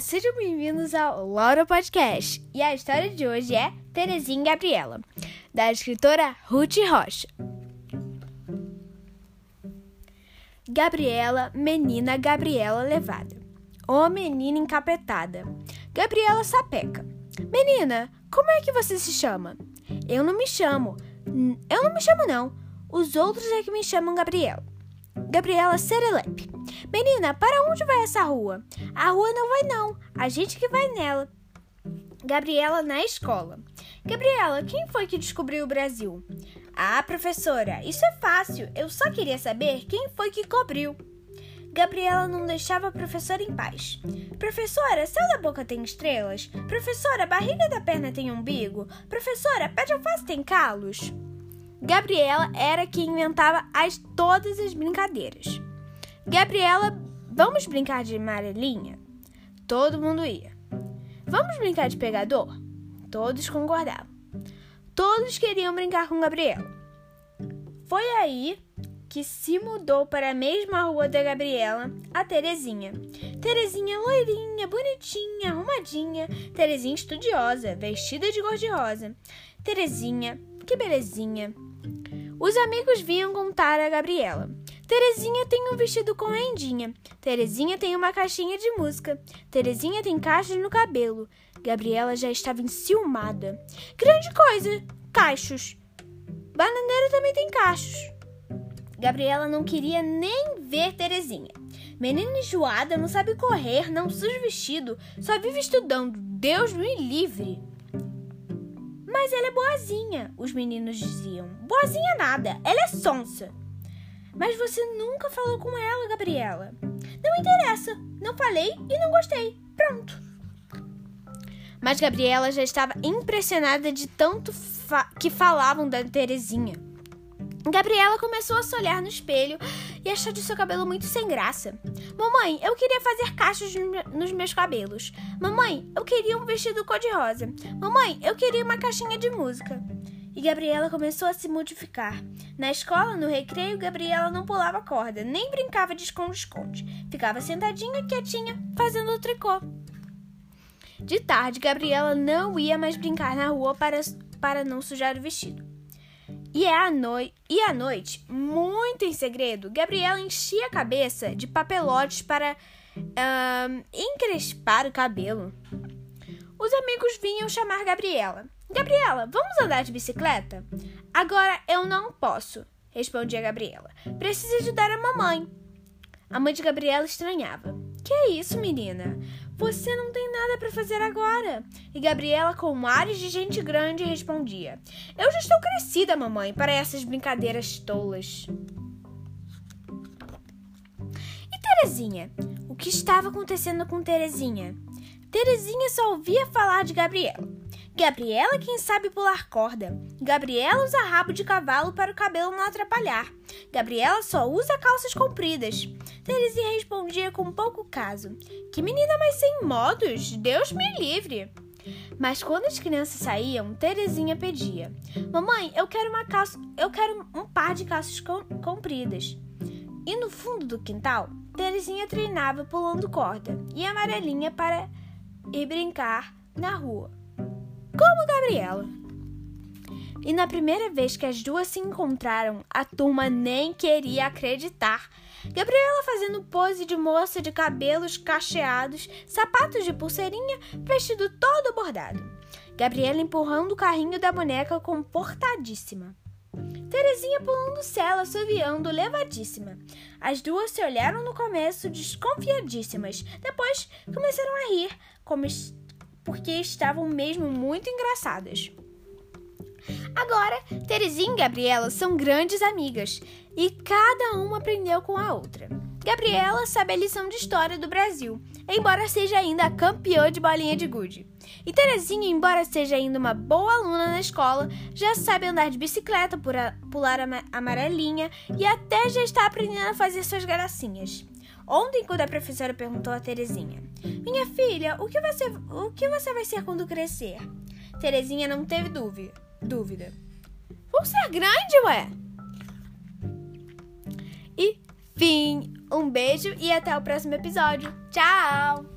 Sejam bem-vindos ao Laura Podcast. E a história de hoje é Terezinha e Gabriela, da escritora Ruth Rocha. Gabriela, menina Gabriela levada. Ô menina encapetada. Gabriela sapeca. Menina, como é que você se chama? Eu não me chamo. Eu não me chamo, não. Os outros é que me chamam Gabriela. Gabriela Serelepe. Menina, para onde vai essa rua? A rua não vai não, a gente que vai nela. Gabriela na escola. Gabriela, quem foi que descobriu o Brasil? Ah, professora, isso é fácil. Eu só queria saber quem foi que cobriu. Gabriela não deixava a professora em paz. Professora, céu da boca tem estrelas? Professora, barriga da perna tem umbigo? Professora, pé de alface tem calos? Gabriela era quem inventava as, todas as brincadeiras. Gabriela, vamos brincar de amarelinha? Todo mundo ia. Vamos brincar de pegador? Todos concordavam. Todos queriam brincar com Gabriela. Foi aí que se mudou para a mesma rua da Gabriela, a Terezinha. Terezinha loirinha, bonitinha, arrumadinha. Terezinha estudiosa, vestida de cor-de-rosa. Terezinha, que belezinha. Os amigos vinham contar a Gabriela. Terezinha tem um vestido com rendinha. Terezinha tem uma caixinha de música. Terezinha tem cachos no cabelo. Gabriela já estava enciumada. Grande coisa! Cachos. Bananeira também tem cachos. Gabriela não queria nem ver Terezinha. Menina enjoada, não sabe correr, não suja vestido, só vive estudando. Deus me livre. Mas ela é boazinha, os meninos diziam. Boazinha nada, ela é sonsa. Mas você nunca falou com ela, Gabriela. Não interessa, não falei e não gostei. Pronto. Mas Gabriela já estava impressionada de tanto fa que falavam da Terezinha. Gabriela começou a se olhar no espelho e achar de seu cabelo muito sem graça. Mamãe, eu queria fazer cachos nos meus cabelos. Mamãe, eu queria um vestido cor-de-rosa. Mamãe, eu queria uma caixinha de música. E Gabriela começou a se modificar. Na escola, no recreio, Gabriela não pulava corda, nem brincava de esconde-esconde. Ficava sentadinha, quietinha, fazendo tricô. De tarde, Gabriela não ia mais brincar na rua para, para não sujar o vestido. E, é à e à noite, muito em segredo, Gabriela enchia a cabeça de papelotes para uh, encrespar o cabelo. Os amigos vinham chamar Gabriela. Gabriela, vamos andar de bicicleta? Agora eu não posso, respondia Gabriela. Preciso ajudar a mamãe. A mãe de Gabriela estranhava. Que é isso, menina? Você não tem nada para fazer agora. E Gabriela, com ares de gente grande, respondia: Eu já estou crescida, mamãe, para essas brincadeiras tolas. E Terezinha? O que estava acontecendo com Terezinha? Terezinha só ouvia falar de Gabriela. Gabriela quem sabe pular corda. Gabriela usa rabo de cavalo para o cabelo não atrapalhar. Gabriela só usa calças compridas. Terezinha respondia com pouco caso. Que menina mais sem modos! Deus me livre! Mas quando as crianças saíam, Terezinha pedia: Mamãe, eu quero uma calça, eu quero um par de calças com, compridas. E no fundo do quintal, Terezinha treinava pulando corda e amarelinha para ir brincar na rua como Gabriela. E na primeira vez que as duas se encontraram, a turma nem queria acreditar. Gabriela fazendo pose de moça de cabelos cacheados, sapatos de pulseirinha, vestido todo bordado. Gabriela empurrando o carrinho da boneca comportadíssima. Terezinha pulando cela, assoviando, levadíssima. As duas se olharam no começo desconfiadíssimas. Depois começaram a rir, como porque estavam mesmo muito engraçadas. Agora, Terezinha e Gabriela são grandes amigas e cada uma aprendeu com a outra. Gabriela sabe a lição de história do Brasil, embora seja ainda campeã de bolinha de gude. E Terezinha, embora seja ainda uma boa aluna na escola, já sabe andar de bicicleta, pular a amarelinha e até já está aprendendo a fazer suas gracinhas. Ontem, quando a professora perguntou a Terezinha: Minha filha, o que você, o que você vai ser quando crescer? Terezinha não teve dúvida. Vou ser grande, ué! E fim! Um beijo e até o próximo episódio. Tchau!